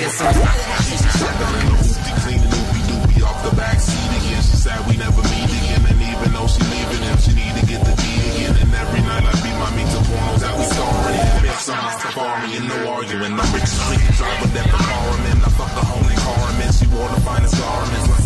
get some. Clean the doobie doobie off the back seat again. She said we never meet again, and even though she leaving him, she need to get the D again. And every night I beat my meat to pornos that we starring. And if someone's safari in the arguing, I'm rich street driver that the car I'm. I fuck the homie car I'm. She wore the finest garments.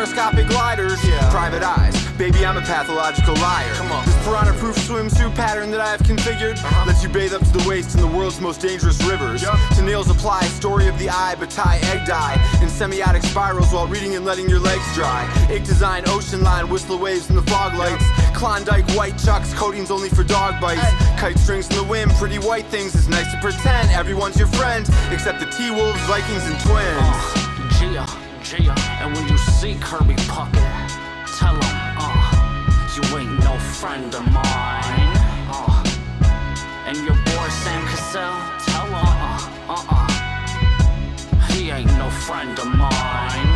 Periscopic gliders. Yeah. Private eyes, baby, I'm a pathological liar. Come on. This piranha proof swimsuit pattern that I have configured uh-huh. lets you bathe up to the waist in the world's most dangerous rivers. To nails apply, story of the eye, but tie egg dye. In semiotic spirals while reading and letting your legs dry. Ink design, ocean line, whistle waves in the fog lights. Klondike white chucks, coatings only for dog bites. Kite strings in the wind, pretty white things. It's nice to pretend everyone's your friend, except the T Wolves, Vikings, and twins. Gia, and when you see Kirby Puckett, tell him, uh, you ain't no friend of mine. Uh, and your boy Sam Cassell, tell him, uh, uh, uh, he ain't no friend of mine.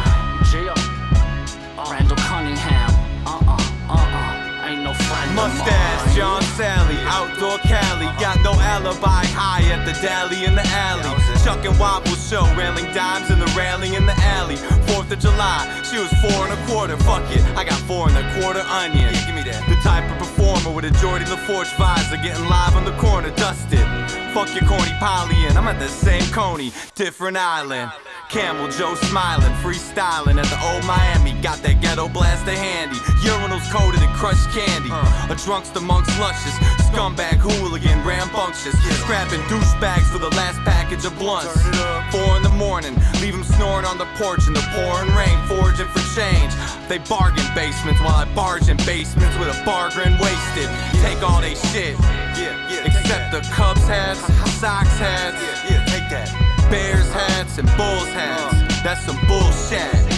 Gia, uh, Randall Cunningham, uh, uh, uh, uh, ain't no friend of mine. Mustache, John Salley, outdoor Cali. Got no alibi, high at the deli in the alley. Chuck and Wobble show, railing dimes in the railing in the alley. Fourth of July, she was four and a quarter. Fuck it, I got four and a quarter onion. give me that. The type of performer with a Geordi La Forge visor, getting live on the corner, dusted. Fuck your corny poly, and I'm at the same Coney, different island. Camel Joe smiling, freestyling at the old Miami. Got that ghetto blaster handy. Urinals coated in crushed candy. A drunkster amongst luscious. Scumbag hooligan, rambunctious. Scrapping douchebags for the last package of blunts. Four in the morning, leave 'em snoring on the porch in the pouring rain, foraging for change. They bargain basements while I barge in basements with a bargain wasted. Take all they shit. Except the Cubs hats, Sox hats. Yeah, take that. Bears hats and Bulls hats. That's some bullshit.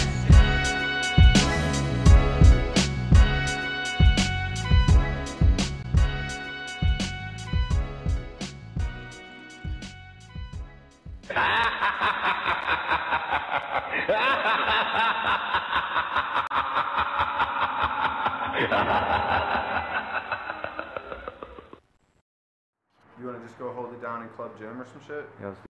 You want to just go hold it down in Club Gym or some shit? Yeah, I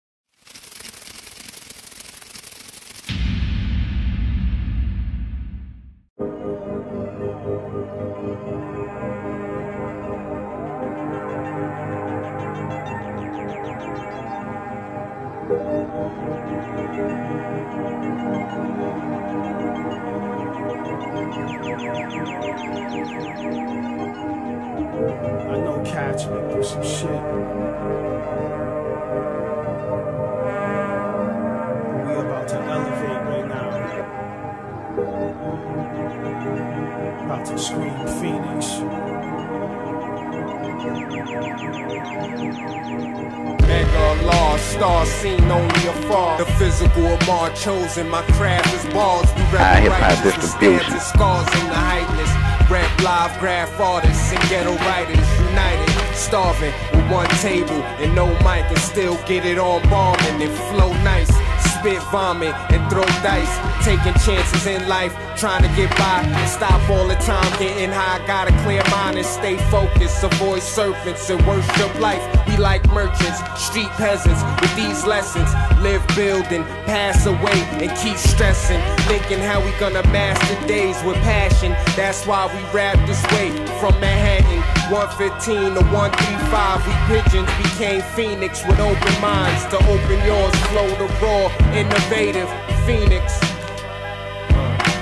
chosen, my craft is balls. We Ah, rap righteous with distribution. scars in the heightness. Rap live, graph artists and ghetto writers united. Starving with one table and no mic and still get it on bombing and flow nice. Spit vomit and throw dice. Taking chances in life, trying to get by and stop all the time getting high. Got a clear mind and stay focused. Avoid serpents and worship life. We like merchants, street peasants with these lessons. Live building, pass away, and keep stressing. Thinking how we gonna master days with passion. That's why we rap this way from Manhattan. 115 to 135, we pigeons became Phoenix with open minds to open yours. Flow the raw, innovative Phoenix.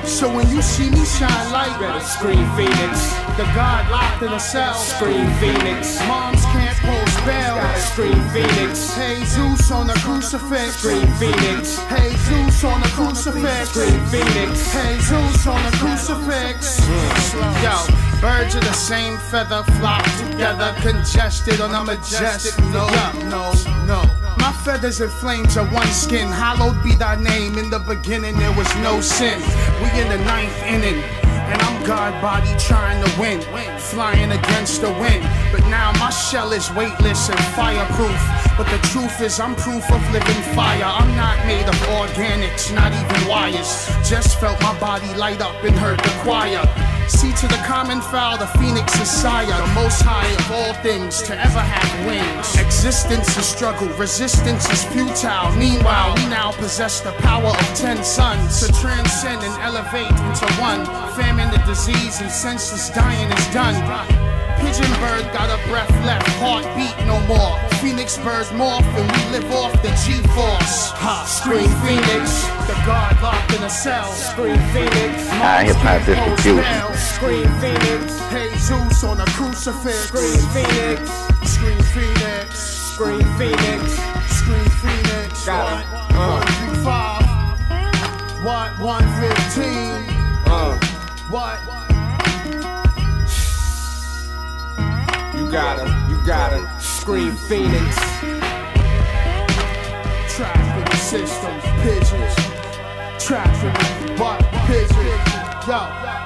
So when you see me shine light, Better scream Phoenix, the God locked in a cell. scream Phoenix. Moms can't post bell. Scream Phoenix. Hey Zeus on the crucifix. Scream Phoenix. Hey Zeus on the crucifix. Scream Phoenix. Hey Zeus on the crucifix. Yo, birds of the same feather flock together, congested on a majestic. No, no, no. My feathers and flames are one skin. Hallowed be thy name. In the beginning there was no sin. We in the ninth inning. And I'm God body trying to win, flying against the wind. But now my shell is weightless and fireproof. But the truth is, I'm proof of living fire. I'm not made of organics, not even wires. Just felt my body light up and heard the choir. See to the common fowl, the phoenix is sire, the most high of all things to ever have wings. Existence is struggle, resistance is futile. Meanwhile, we now possess the power of ten suns to transcend and elevate into one. Famine, the disease, and senseless dying is done. Pigeon bird got a breath left, heartbeat no more. Phoenix birds morph and we live off the G-force. Ha, scream Phoenix, the god locked in a cell. Scream Phoenix. Ah, hip hop is the. Scream Phoenix. Hey Zeus on a crucifix. Scream Phoenix. Scream Phoenix. Scream Phoenix. Scream Phoenix. Got it. One, one through five. What? One fifteen. Uh, What? Gotta, you gotta scream Phoenix. Trapped in the system, pigeons. The what? Pigeons. Yo.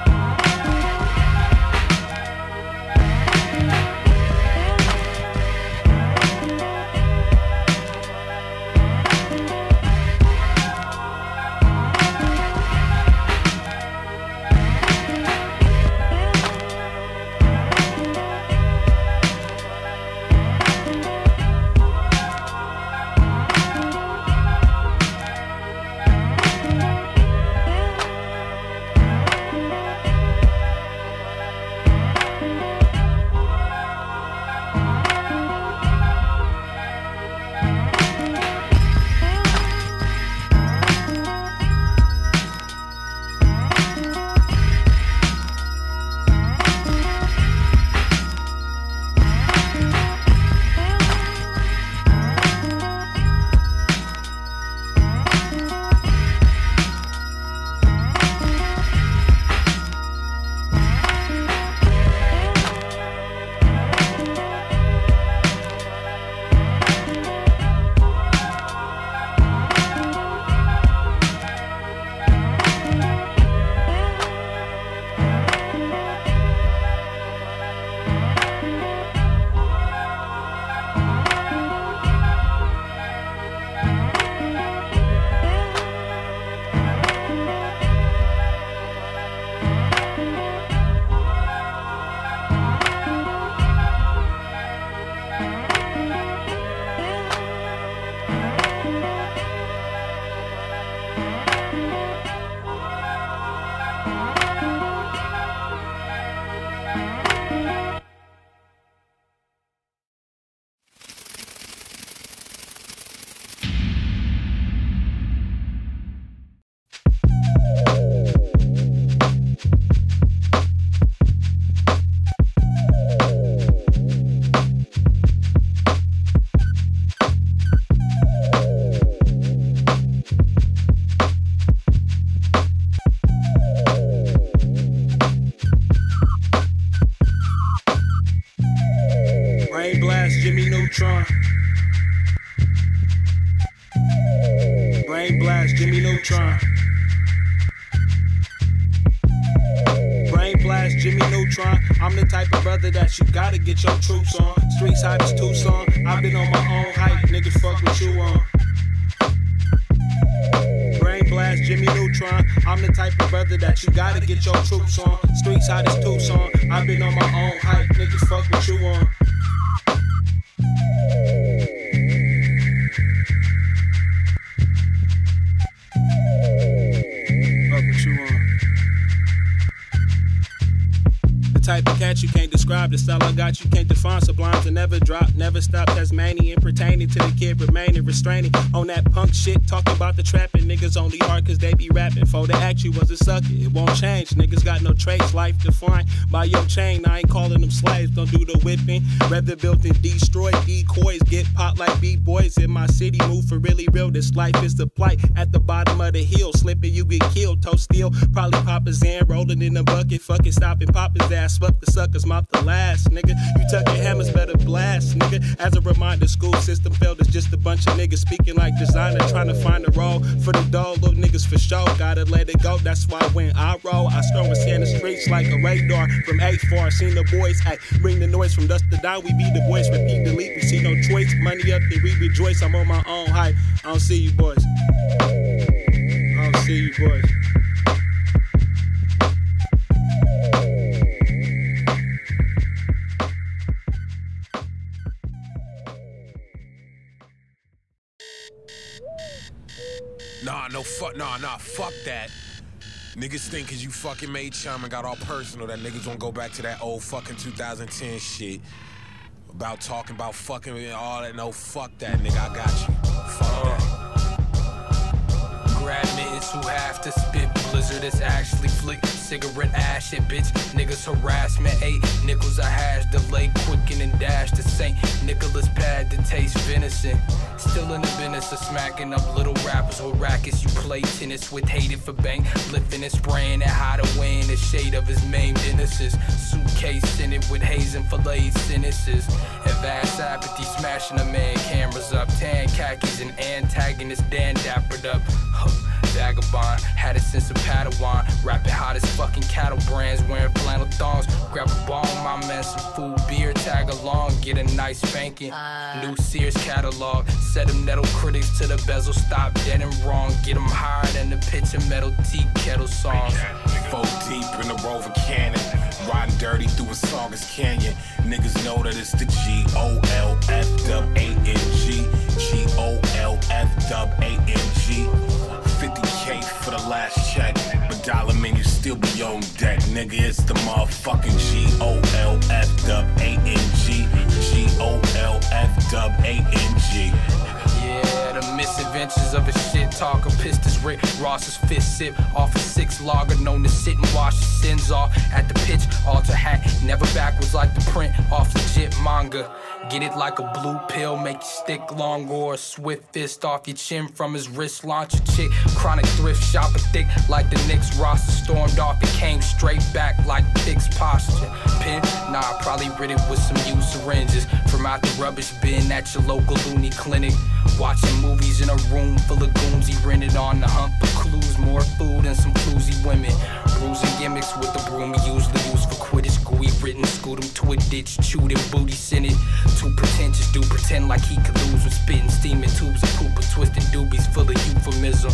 Get your troops on. Streets hot as Tucson. I've been on my own hype, niggas fuck what you on. Type of cat you can't describe. the style I got. You can't define sublimes and never drop, never stop. Tasmanian pertaining to the kid remaining restraining on that punk shit. Talking about the trapping they be rapping. For the act you was a sucker, it won't change. Niggas got no trace, life defined by your chain. I ain't calling them slaves, don't do the whipping. Rather built and destroyed decoys. Get popped like B-boys in my city. Move for really real. This life is the plight at the bottom of the hill. Slipping, you get killed. Toe steel, probably pop a Zan, rolling in a bucket. Fucking stopping, pop his ass. Swept the suckers, mouth the last, nigga. You tuck your hammers, better blast, nigga. As a reminder, school system failed. It's just a bunch of niggas speaking like designer, trying to find a role for the dull little niggas for sure. Gotta let it go. That's why when I roll, I storm and in the streets like a radar from A4. Seen the boys act, bring the noise from dust to down. We be the boys, repeat, delete. We see no choice. Money up, then we rejoice. I'm on my own hype. I don't see you boys. I don't see you boys. Nah, no fuck, nah, nah, fuck that. Niggas think cause you fucking made chum and got all personal that niggas won't go back to that old fucking 2010 shit. About talking about fucking and all that. No, fuck that, nigga. I got you. Grab who have to spit blizzard. It's actually flick cigarette ash shit, bitch. Niggas harassment. Eight nickels a hash delay, quicken and dash. The St. Nicholas pad to taste venison. Still in the business of smacking up little rappers with rackets. You play tennis with hated for bank, lifting and spraying it high to win the shade of his maimed innocence. Suitcase in it with haze and filleted sentences. And vast apathy smashing a man cameras up. Tan khakis and antagonist Dan dappered up. Huh. Vagabond, had it since a Padawan. Rapping hot as fucking cattle brands, wearing flannel thongs. Grab a ball, my man, some food, beer, tag along, get a nice spanking. Uh. New Sears catalog, set them nettle critics to the bezel, stop dead and wrong. Get them higher than the pitch of metal tea kettle songs. Four deep in the Rover Cannon, riding dirty through a Saugus Canyon. Niggas know that it's the G O L F dub A N G. G O L F dub A N G. dollar man, you still be on deck, nigga. It's the motherfucking G O L F dub A N G. G O L F dub A N G. Yeah, the misadventures of a shit talker. Pissed his Rick Ross's fist sip off a six logger. Known to sit and wash his sins off at the pitch. Alter hat, never backwards like the print off legit manga. Get it like a blue pill, make you stick long or a swift fist off your chin from his wrist. Launch a chick, chronic thrift shopper thick like the Knicks roster stormed off. It came straight back like fixed posture. Pin, nah, I probably rid it with some used syringes from out the rubbish bin at your local loony clinic. Watching movies in a room full of goons, he rented on the hunt for clues, more food and some cluesy women. Bruising gimmicks with the broom he usually use for Quidditch. Gooey written, scoot him to a ditch, chewed him, booty it. Too pretentious, do pretend like he could lose with spitting, steaming tubes poop, or twisting doobies full of euphemism.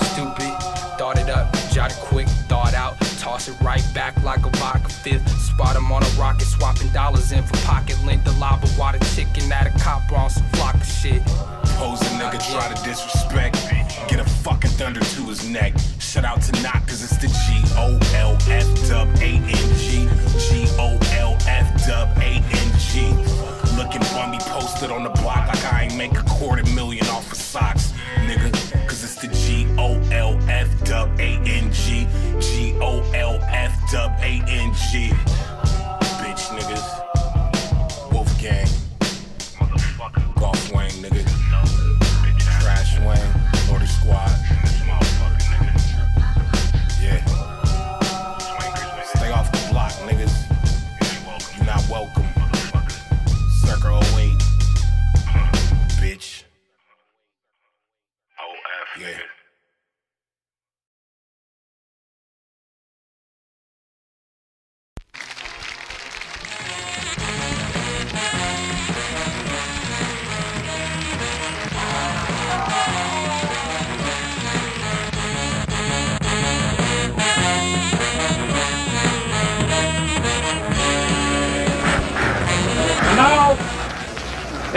Stupid, thought it up, jot it quick, thought out, toss it right back like a vodka fifth. Spot him on a rocket, swapping dollars in for pocket length. The lava water chicken at a cop on some flock of shit. Pose a nigga try to disrespect. Get a fucking thunder to his neck. Shout out to Knock, cause it's the G O L F. Bummy posted on the block like I ain't make a quarter million off of socks, nigga. Cause it's the G O L F dub A N G. G O L F dub A N G. Bitch niggas. Wolfgang. Golf Wang, nigga. Trash Wang. Naughty Squad.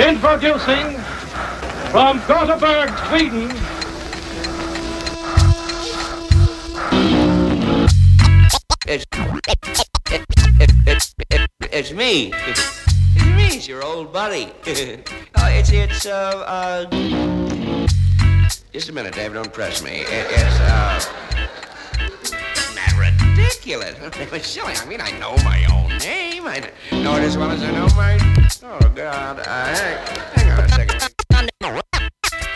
Introducing from Gothenburg, Sweden, It's, it, it, it, it, it's me. It's me. It's your old buddy. oh, it's it's uh uh. Just a minute, Dave. Don't press me. It, it's uh. Not ridiculous. It's silly. I mean, I know my own name. I know it as well as I know my. Oh God. Hang on a second.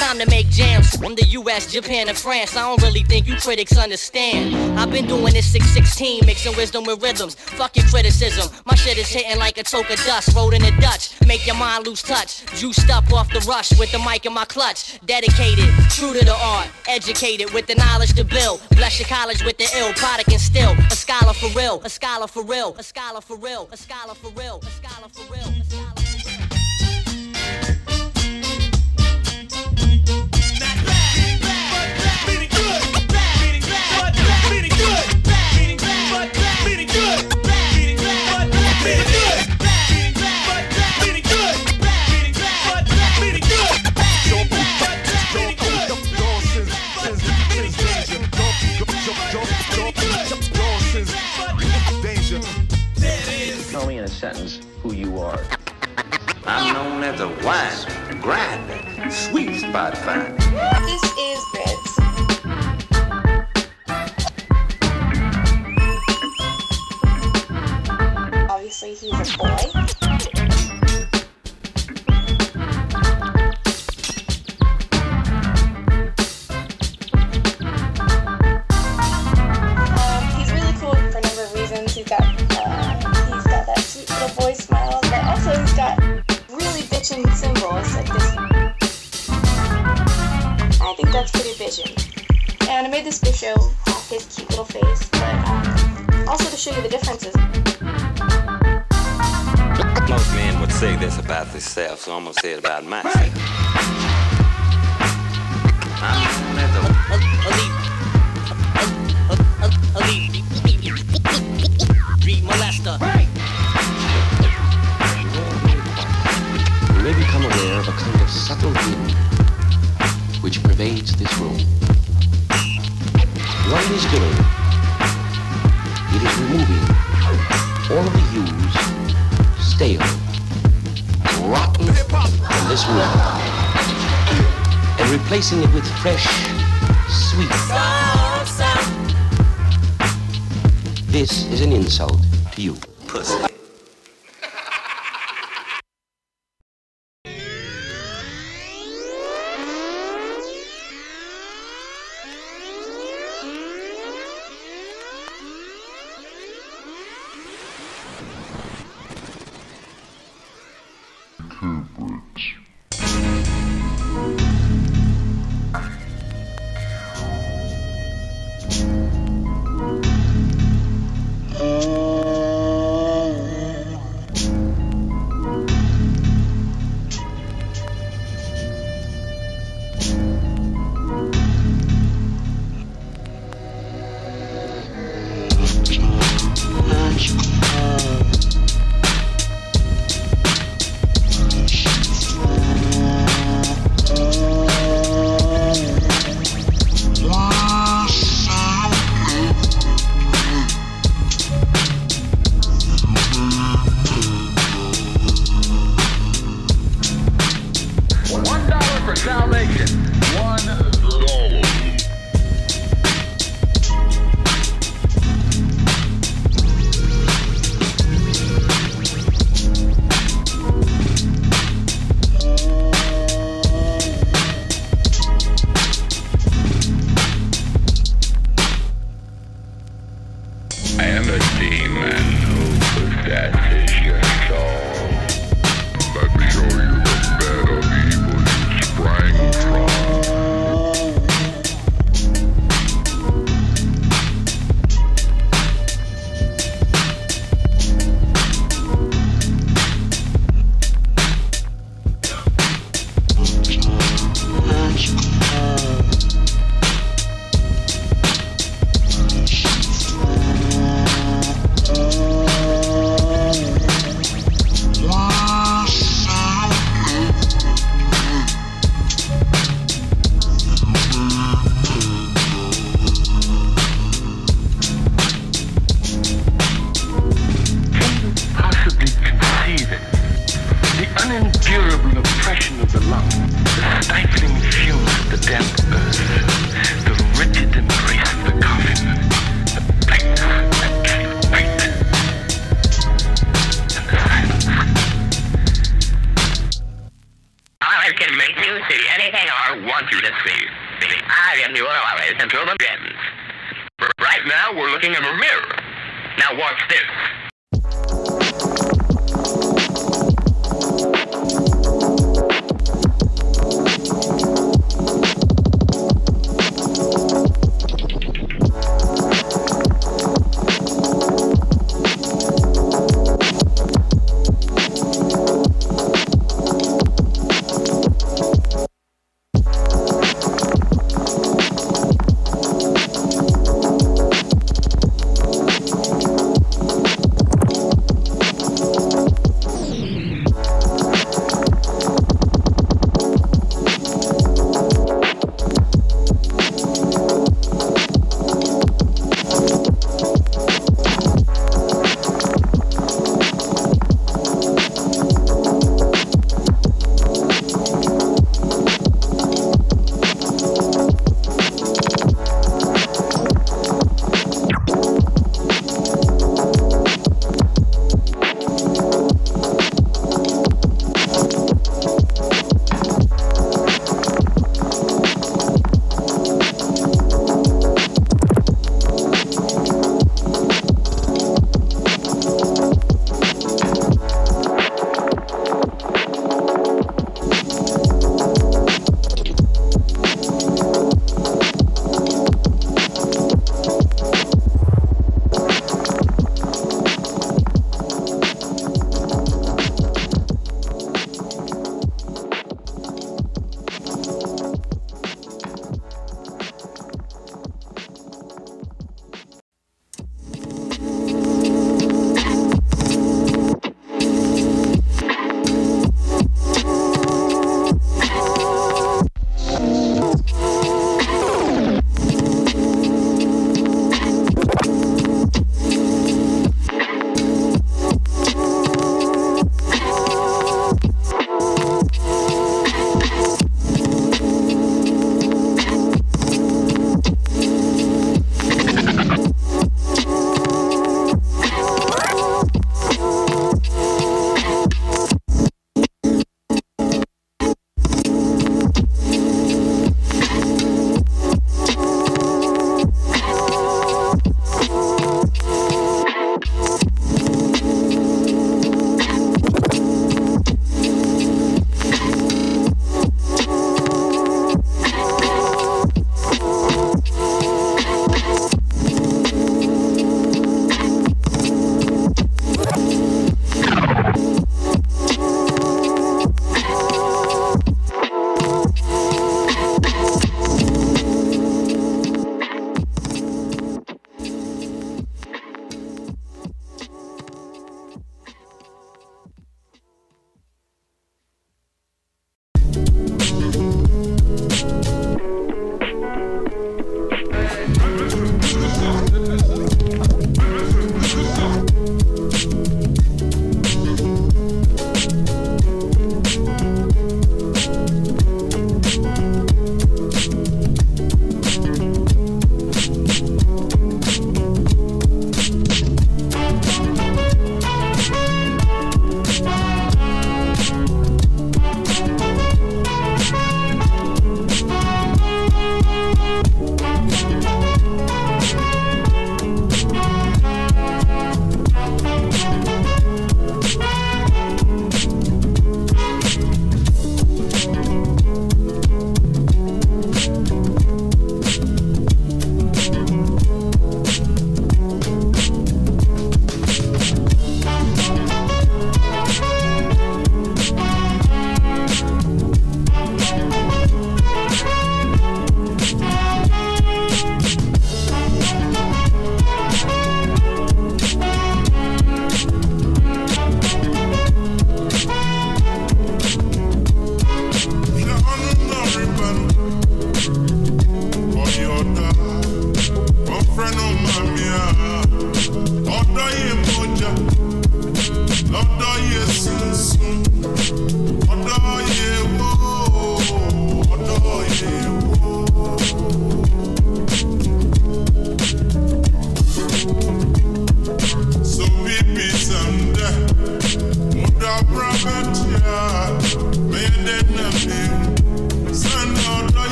Time to make jams from the US, Japan, and France. I don't really think you critics understand. I've been doing this 616, mixing wisdom with rhythms. Fuck your criticism. My shit is hitting like a toke of dust, rolled in the Dutch. Make your mind lose touch. Juiced up off the rush with the mic in my clutch. Dedicated, true to the art. Educated with the knowledge to build. Bless your college with the ill product and still. A scholar for real, a scholar for real, a scholar for real, a scholar for real, a scholar for real, a scholar for real. Sentence who you are. I'm known as a wine grinder, sweet spot finder. This is Grits. Obviously, he's a boy. Show you the differences. Most men would say this about themselves, so I'm gonna say it about myself. I'm known a Read. You may become aware of a kind of subtle wind which pervades this room. What it is doing, room and replacing it with fresh, sweet. This is an insult mirror. Now watch this.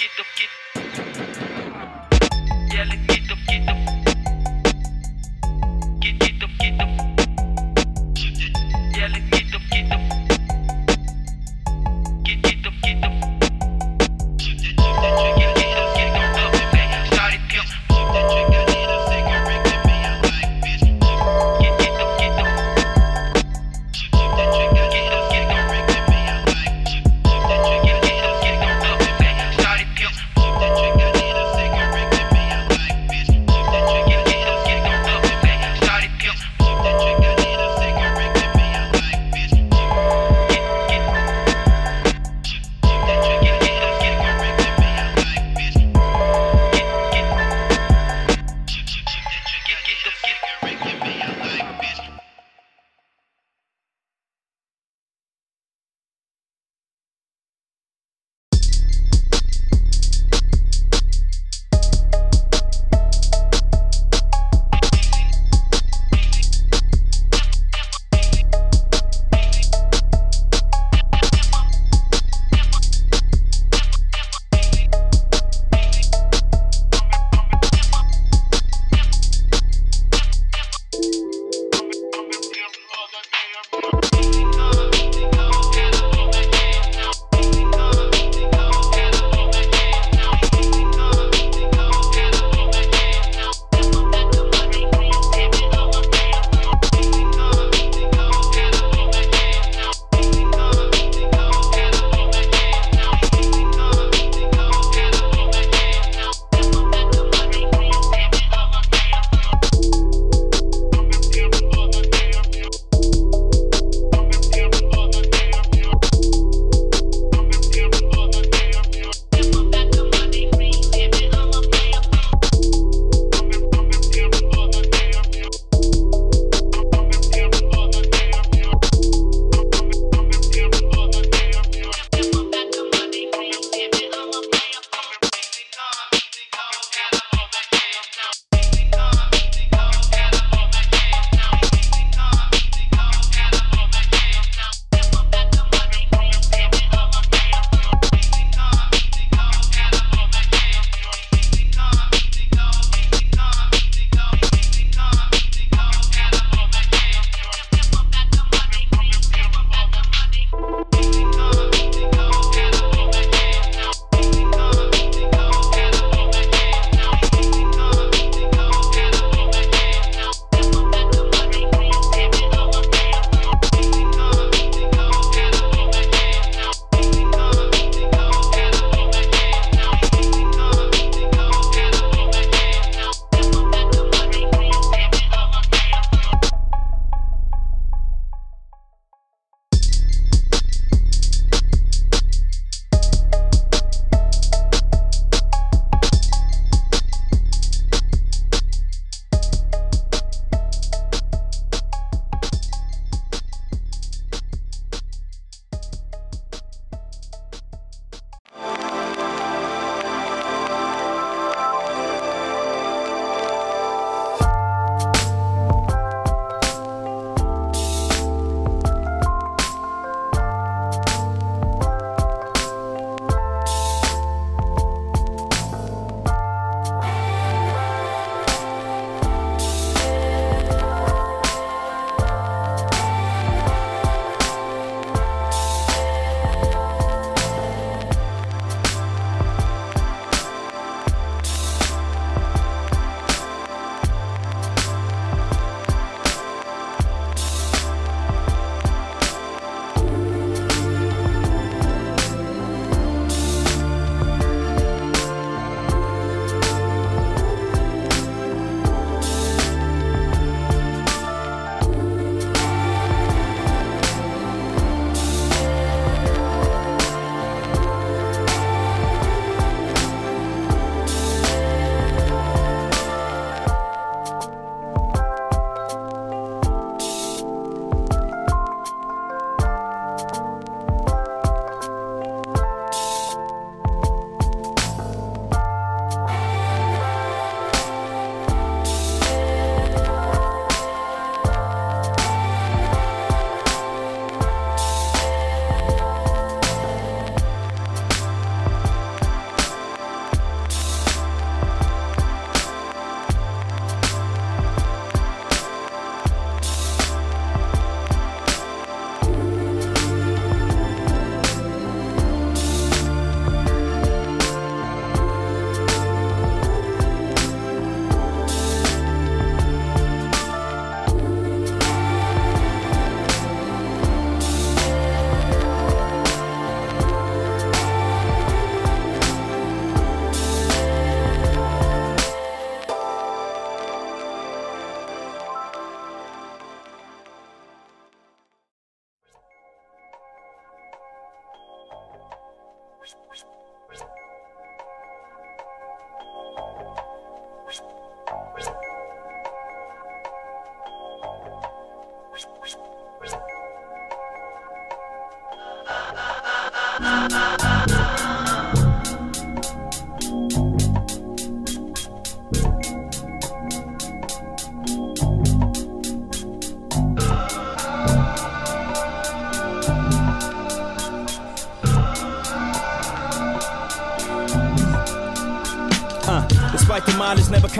get the get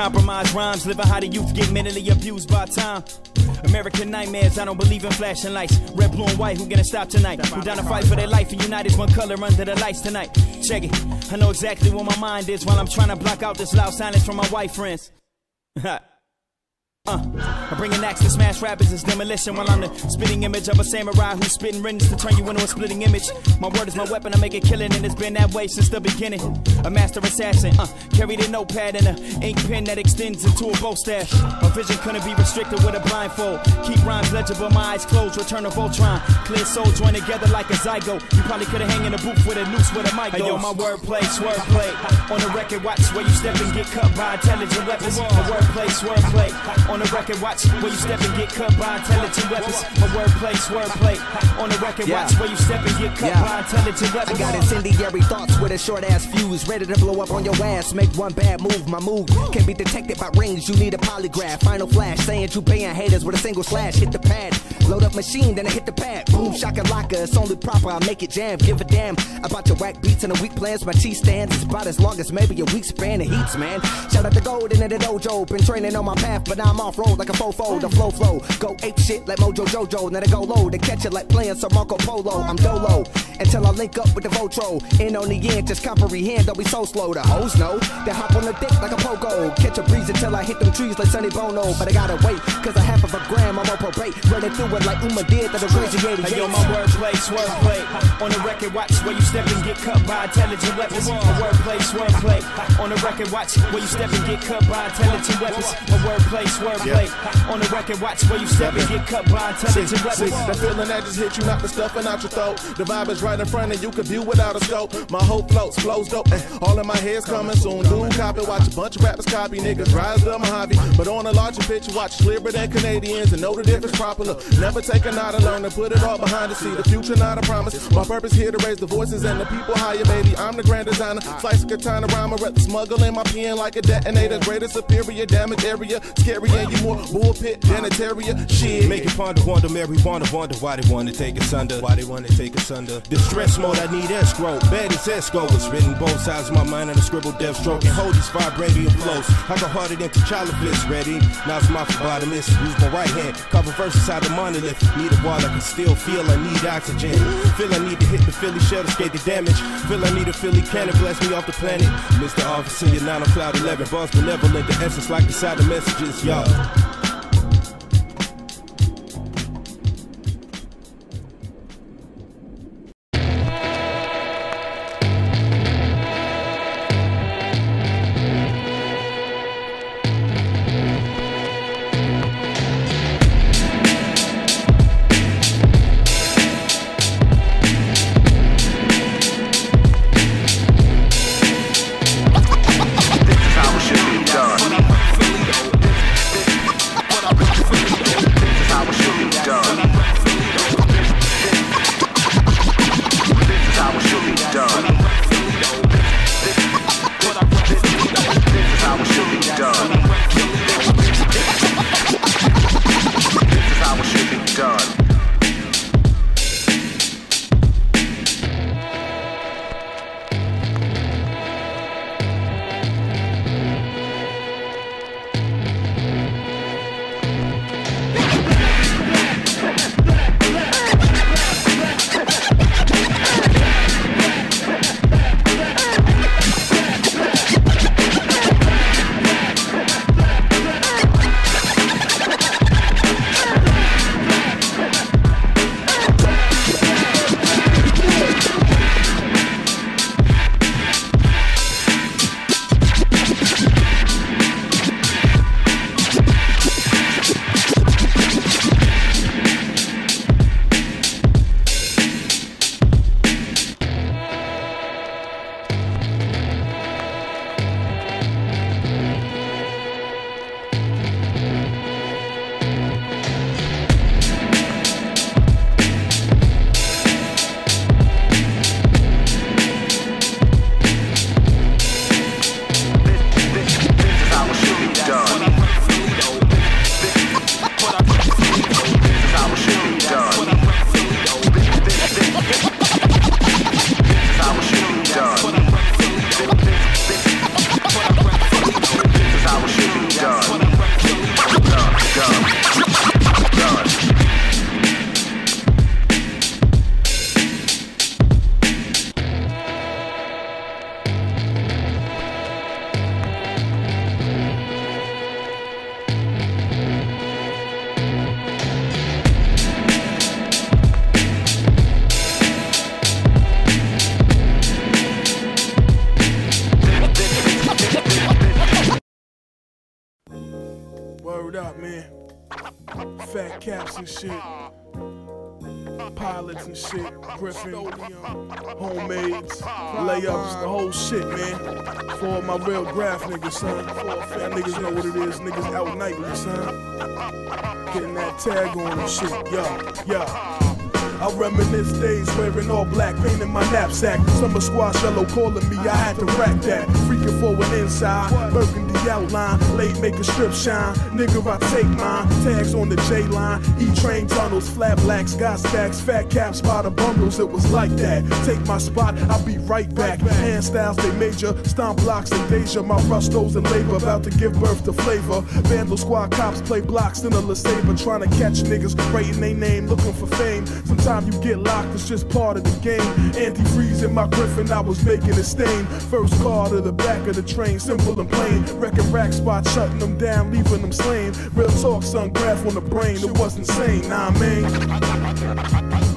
Compromise rhymes. Living how the youth get mentally abused by time. American nightmares, I don't believe in flashing lights. Red, blue, and white, who gonna stop tonight? Who down to fight for their life and unite as one color under the lights tonight? Check it, I know exactly where my mind is while I'm trying to block out this loud silence from my white friends. I bring an axe to smash rappers as demolition while I'm the spitting image of a samurai who's spitting rings to turn you into a splitting image. My word is my weapon, I make it killing, and it's been that way since the beginning. A master assassin, uh, carried a notepad and a ink pen that extends into a bow staff. My vision couldn't be restricted with a blindfold. Keep rhymes legible, my eyes closed, return of Voltron. Clear soul joined together like a zygote. You probably could have hang in a booth with a noose with a mic. Hey, yo, my wordplay, swordplay. On the record, watch where you step and get cut by intelligent weapons. My wordplay, swordplay. On the record, watch where you step and get cut by intelligent weapons. My wordplay, swordplay. On the record, Yeah. watch where you step and get cut Yeah. by intelligent weapons. I got incendiary thoughts with a short ass fuse, ready to blow up on your ass. Make one bad move, my move can't be detected by rings. You need a polygraph. Final flash, saying you baying haters with a single slash. Hit the pad, load up machine, then I hit the pad. Boom, shaka laka. It's only proper. I make it jam. Give a damn about your whack beats and the weak plans. My cheese stands is about as long as maybe a week span of heats, man. Shout out to Golden and the dojo. Been training on my path, but now I'm off road like a fofo. The flow flow, go ape shit like Mojo Jojo. Then I go low to catch it like playing some Marco Polo. I'm dolo until I link up with the Votro. In on the end, just comprehend. Don't be so slow. The hoes know they hop on the dick like a pogo. Catch a breeze until I hit them trees like Sonny Bono. But I gotta wait, cause a half of a gram I'm on probate. Running through it like Uma did to the crazy 88. Hey, yo, my wordplay, swordplay. On the record, watch where you step and get cut by intelligent weapons. My wordplay, swordplay. On the record, watch where you step and get cut by intelligent weapons. My wordplay, swordplay. On the record, watch where you step and get cut by intelligent weapons. That feeling that just hit you, not the stuff stuffing out your throat. The vibe is right in front of you, can view without a scope. My whole floats, flows dope, and all in my head's coming soon. Dude, copy, watch a bunch of rappers copy, niggas rise to Mojave. But on a larger picture, watch clearer than Canadians and know the difference properly. Never take a night alone and put it all behind the sea. The future not a promise. My purpose here to raise the voices and the people higher, baby. I'm the grand designer. Slice a katana rhyme, smuggle in my pen like a detonator. Greater superior damage area. Scary and you more bullpit than a terrier. Shit. Make you ponder, wonder, marijuana, wonder why they wanna take us under. Why they wanna take us under. Distress mode, I need escrow. Bad as esco. It's written both sides of my mind and a scribble death stroke. And hold these vibranium flows. I go harder than T'Challa fist. Ready? Now it's my phlebotomist. Use my right hand. Cover verse inside the monolith. Need a wall I can still feel. I need oxygen. Feel I need to hit the Philly shell to skate the damage. Feel I need a Philly cannon blast me off the planet. Mr. Officer, you're not on cloud 11. Boss benevolent. The essence like the side of messages, y'all. Shit, man. For my real graph niggas, son. For Fat niggas know what it is. Niggas out nightly, son. Getting that tag on and shit. Yo, yo. I reminisce days wearing all black, paint in my knapsack. Summer squash yellow calling me, I had to rack that. Freaking for an inside, outline, late make a strip shine. Nigga, I take mine. Tags on the J line, E train tunnels, flat blacks, got stacks, fat caps by the bundles. It was like that. Take my spot, I'll be right back. Hand styles, they major, stomp blocks and Deja. My rustos and labor about to give birth to flavor. Vandal squad cops play blocks in a LeSabre, trying to catch niggas, writing their name, looking for fame. Sometimes you get locked, it's just part of the game. Antifreeze in my griffin, I was making a stain. First car to the back of the train, simple and plain. Wrecking rack spot, shutting them down, leaving them slain. Real talk, son, graph on the brain, it was insane, nah, I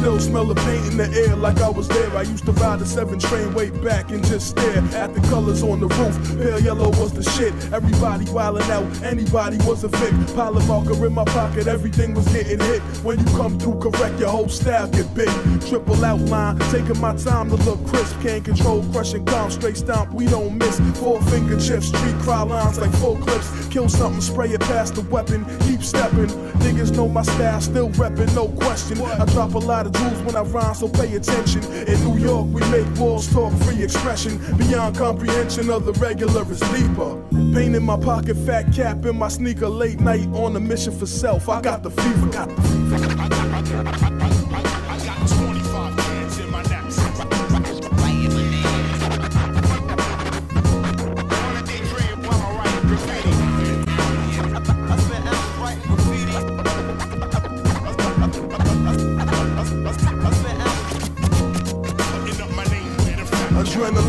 still smell the paint in the air like I was there. I used to ride the seven train way back and just stare at the colors on the roof. Pale yellow was the shit. Everybody wildin' out, anybody was a vic. Pile of marker in my pocket, everything was getting hit. When you come through correct, your whole style get big. Triple outline, taking my time to look crisp. Can't control, crushing calm, straight stomp, we don't miss. Four finger chips, street cry lines like full clips. Kill something, spray it past the weapon, keep stepping. Niggas know my style, still reppin', no question. I drop a lot of jewels when I rhyme, so pay attention. In New York, we make walls talk free expression. Beyond comprehension of the regular is deeper. Pain in my pocket, fat cap in my sneaker, late night on a mission for self. I got the fever, got the fever.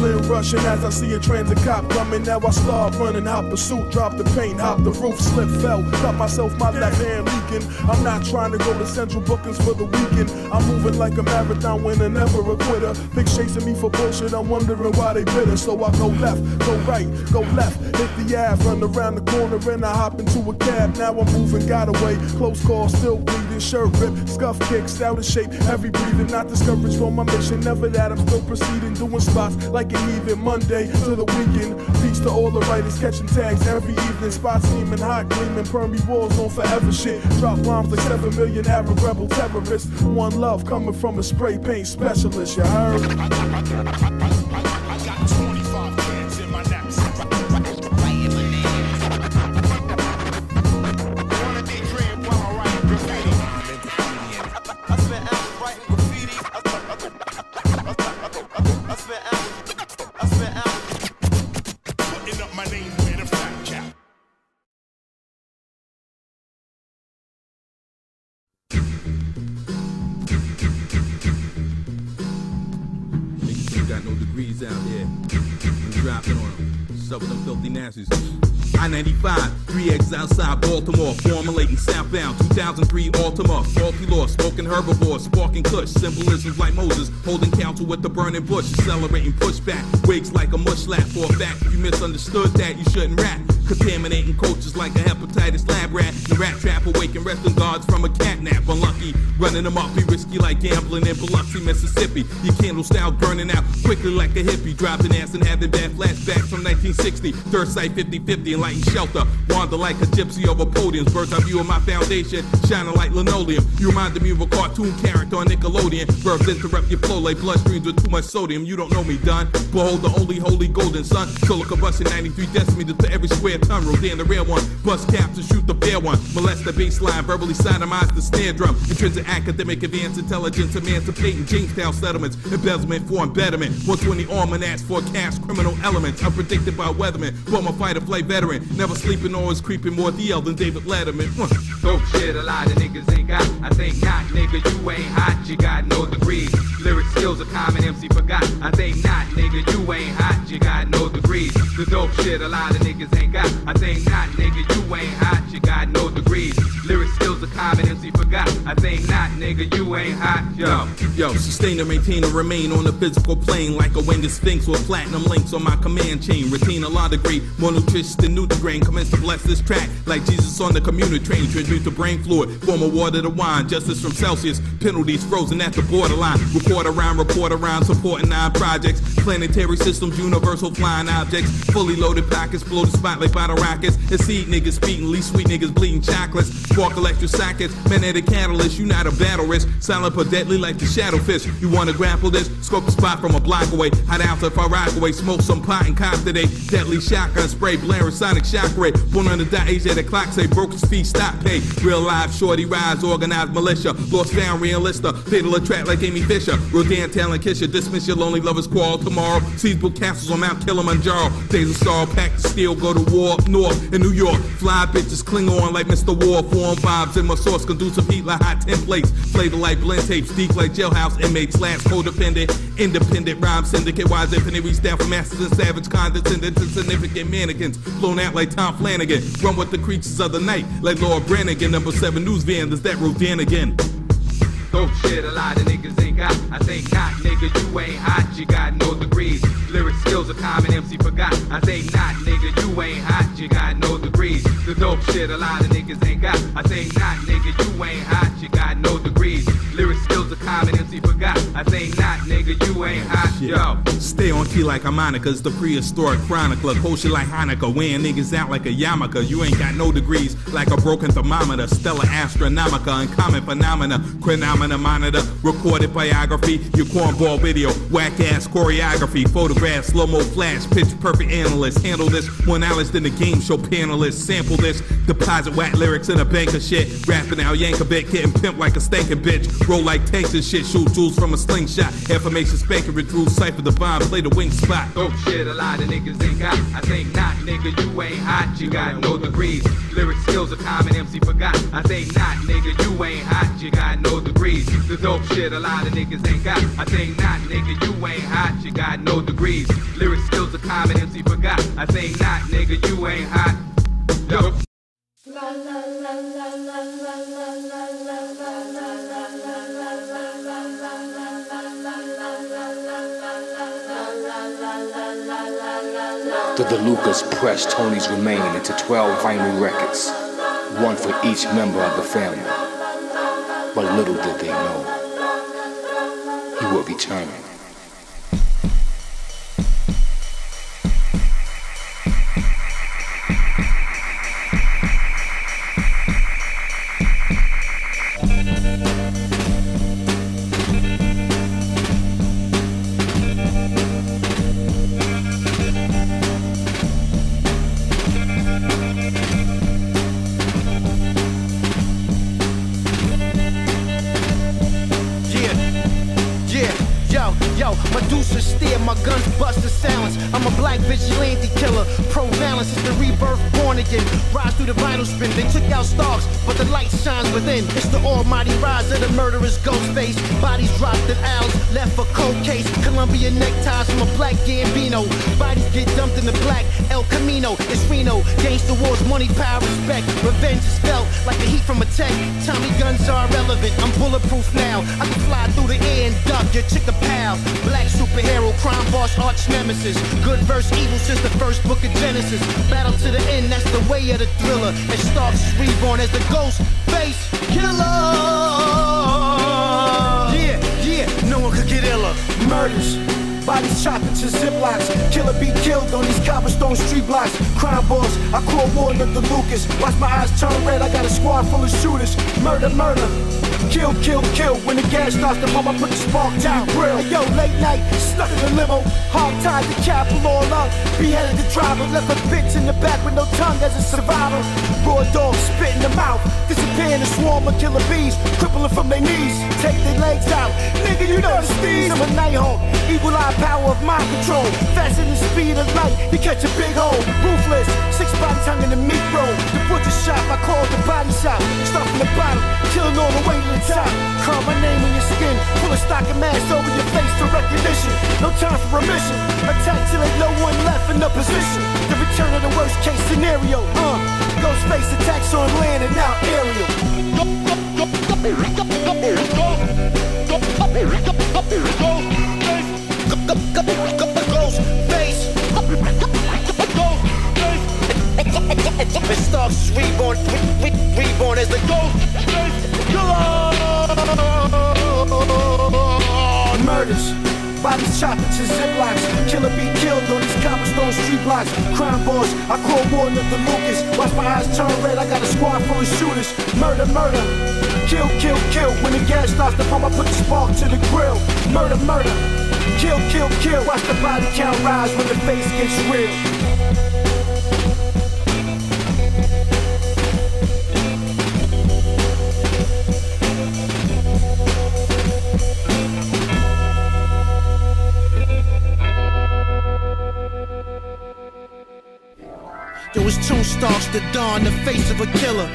Adrenaline rushing as I see a transit cop coming. Now I start running, hop pursuit, drop the paint, hop the roof, slip, fell, cut myself, my left hand leaking. I'm not trying to go to central bookings for the weekend. I'm moving like a marathon winner, never a quitter. Pigs chasing me for bullshit, I'm wondering why they bitter. So I go left, go right, go left, hit the ass, run around the corner and I hop into a cab. Now I'm moving, got away, close call, still bleeding, shirt rip, scuff kicks, out of shape, heavy breathing, not discouraged from my mission. Never that, I'm still proceeding, doing spots like even Monday to the weekend. Peace to all the writers catching tags every evening. Spots steaming hot, gleaming. Permy walls on forever shit. Drop bombs like 7 million Arab rebel terrorists. One love coming from a spray paint specialist, you heard? I-95, 3X outside Baltimore, formulating southbound, 2003 Altima, faulty law, smoking herbivore, sparking kush, symbolisms like Moses, holding counsel with the burning bush, accelerating pushback, wigs like a mush lap for a fact. If you misunderstood that, you shouldn't rap. Contaminating cultures like a hepatitis lab rat. The rat trap awaken resting guards from a catnap. Unlucky, running them up be risky like gambling in Biloxi, Mississippi. Your candle style burning out quickly like a hippie. Dropping ass and having bad flashbacks from 1960. Third sight 50-50 and lighting shelter. Wander like a gypsy over podiums. Bird's eye view of my foundation, shining like linoleum. You reminded me of a cartoon character on Nickelodeon. Verbs interrupt your flow like bloodstreams with too much sodium. You don't know me, done. Behold the only holy golden sun. Solar combustion 93 decimeters to every square ton. Rodan the rare one. Bust caps and shoot the fair one. Molest the baseline. Verbally sodomize the snare drum. Intrinsic academic advance intelligence. Emancipating Jamestown settlements. Embezzlement for embetterment. 120 almanacs forecast criminal elements. Unpredicted by weathermen. Former fighter flight veteran. Never sleeping, always creeping. More DL than David Letterman. Uh. Dope shit a lot of niggas ain't got. I think not, nigga, you ain't hot, you got no degrees. Lyric skills a common MC forgot. I think not, nigga, you ain't hot, you got no degrees. dope shit a lot of niggas ain't got. I think not, nigga, you ain't hot, you got no degrees. Lyric skills a common MC forgot. I think not, nigga, you ain't hot, yo. Yo, sustain and maintain and remain on the physical plane like a winged sphinx with platinum links on my command chain. Retain a law degree, more nutritious than Nutrigrain. Commence to bless this track like Jesus on the community train. Tribute to brain fluid, form a water to wine. Justice from Celsius, penalties frozen at the borderline. Report around, report around, supporting nine projects. Planetary systems, universal flying objects. Fully loaded pockets, blow the spotlight by the rockets. And seed niggas speeding, least sweet niggas bleeding chocolates. Spark electric sockets, magnetic catalyst. You not a battle risk, silent but deadly like the shadow fish. You wanna grapple this? Scope the spot from a block away. Hot out if I rock away, smoke some pot and cop today. Deadly shotgun spray, blaring sonic shock ray. Born on the dot age at the clock, say broke his feet, stop pay. Real live, shorty rise, organized militia. Lost found realista, fatal attract like Amy Fisher. Rodan talent kiss you, dismiss your lonely lovers quarrel tomorrow. Book castles on Mount Kilimanjaro. Days of sorrow, pack the steel, go to war up north in New York. Fly bitches cling on like Mr. Worf, form vibes in my source, conducive heat like hot templates. Flavor like blend tapes, deep like jailhouse inmates, slash codependent, independent rhyme syndicate, wise infinite, reach down for masters and savage condescendent to significant mannequins, blown out like Tom Flanagan. Run with the creatures of the night, like Laura Branigan, number seven news van, does that Rodan again? Dope shit a lot of niggas ain't got. I say not, nigga, you ain't hot, you got no degrees. Lyric skills a common MC forgot. I think not, nigga, you ain't hot, you got no degrees. The dope shit a lot of niggas ain't got. I say not, nigga, you ain't hot, you got no degrees. Lyric skills a common MC forgot. I think not, nigga, you ain't hot, yo. Stay on key like a harmonicas, the prehistoric chronicler. Shit like Hanukkah, weighing niggas out like a yarmulke. You ain't got no degrees, like a broken thermometer. Stellar astronomica, uncommon phenomena. Chronomena monitor, recorded biography. Your cornball video, whack ass choreography. Photograph, slow mo flash, pitch perfect analyst. Handle this more knowledge than the game show panelists. Sample this, deposit whack lyrics in a bank of shit. Rapping out Yankovic, getting pimped like a stankin' bitch. Roll like tanks and shit, shoot jewels from a slingshot. Information spanking through cipher the bomb, play the wing spot. Dope shit a lot of niggas ain't got. I think not, nigga, you ain't hot, you got no degrees. Lyric skills a common MC forgot. I think not, nigga, you ain't hot, you got no degrees. The dope shit a lot of niggas ain't got. I think not, nigga, you ain't hot, you got no degrees. Lyric skills a common MC forgot. I think not, nigga, you ain't hot. Yo. DeLucas pressed Tony's remain into 12 vinyl records, one for each member of the family. But little did they know, he would return. Tommy guns are irrelevant, I'm bulletproof now. I can fly through the air and duck your chick a pal. Black superhero, crime boss, arch nemesis. Good verse, evil since the first book of Genesis. Battle to the end, that's the way of the thriller. And Starks is reborn as the ghost face killer. Yeah, yeah, no one could get iller. Murders. Bodies chopped into ziplocs. Killer be killed on these cobblestone street blocks. Crime boss, I call war DeLucas. Watch my eyes turn red, I got a squad full of shooters. Murder, murder. Kill, kill, kill. When the gas starts to pump, I put the spark down. Grill. Hey, yo, late night, stuck in the limo. Hog tied the cap, all up. Beheaded the driver, left a bitch in the back with no tongue as a survivor. Raw dog spit in the mouth. Disappear in a swarm of killer bees. Crippling from their knees. Take their legs out. Nigga, you know the steez. I'm a nighthawk. Evil eye power of mind control. Faster than the speed of light. You catch a big hole. Ruthless. Six bodies hung in the meat roll. The butcher shop, I call the body shop. Start from the bottom, killing all the way the top. Carve my name on your skin. Pull a stock of mask over your face for recognition. No time for remission. Attack till ain't no one left in the position. The return of the worst case scenario. Uh, Ghostface attacks on land and now aerial. Ghost face. It starts reborn, re- re- reborn as the ghost. Murders. Bodies chopped into ziplocs. Killer be killed on these cobblestone street blocks. Crime boss, I call Warden of the Lucas. Watch my eyes turn red, I got a squad full of shooters. Murder, murder. Kill, kill, kill. When the gas starts to pump, I put the spark to the grill. Murder, murder. Kill, kill, kill. Watch the body count rise when the face gets real. Yo, it's Tony Starks, the dawn, the face of a killer.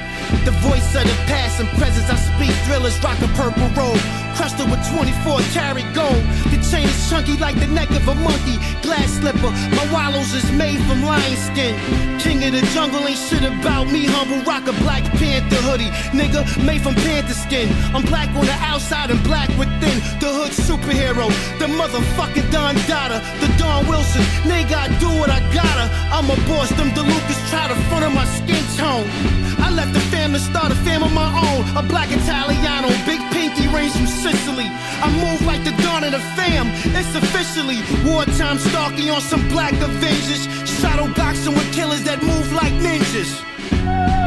The voice of the past and presence, I speak thrillers, rock a purple robe. Crushed it with 24 karat gold. The chain is chunky like the neck of a monkey. Glass slipper, my wallows is made from lion skin. King of the jungle ain't shit about me, humble. Rock a Black Panther hoodie, nigga, made from panther skin. I'm black on the outside and black within. The hood superhero, the motherfucking Don Dada, the Don Wilson. Nigga, I do what I gotta. I'm a boss, them DeLucas try to front of my skin tone. I left the fam to start a fam of my own. A black Italiano, big pinky rings from Sicily. I move like the dawn of the fam. It's officially wartime stalking on some black Avengers. Shadow boxing with killers that move like ninjas.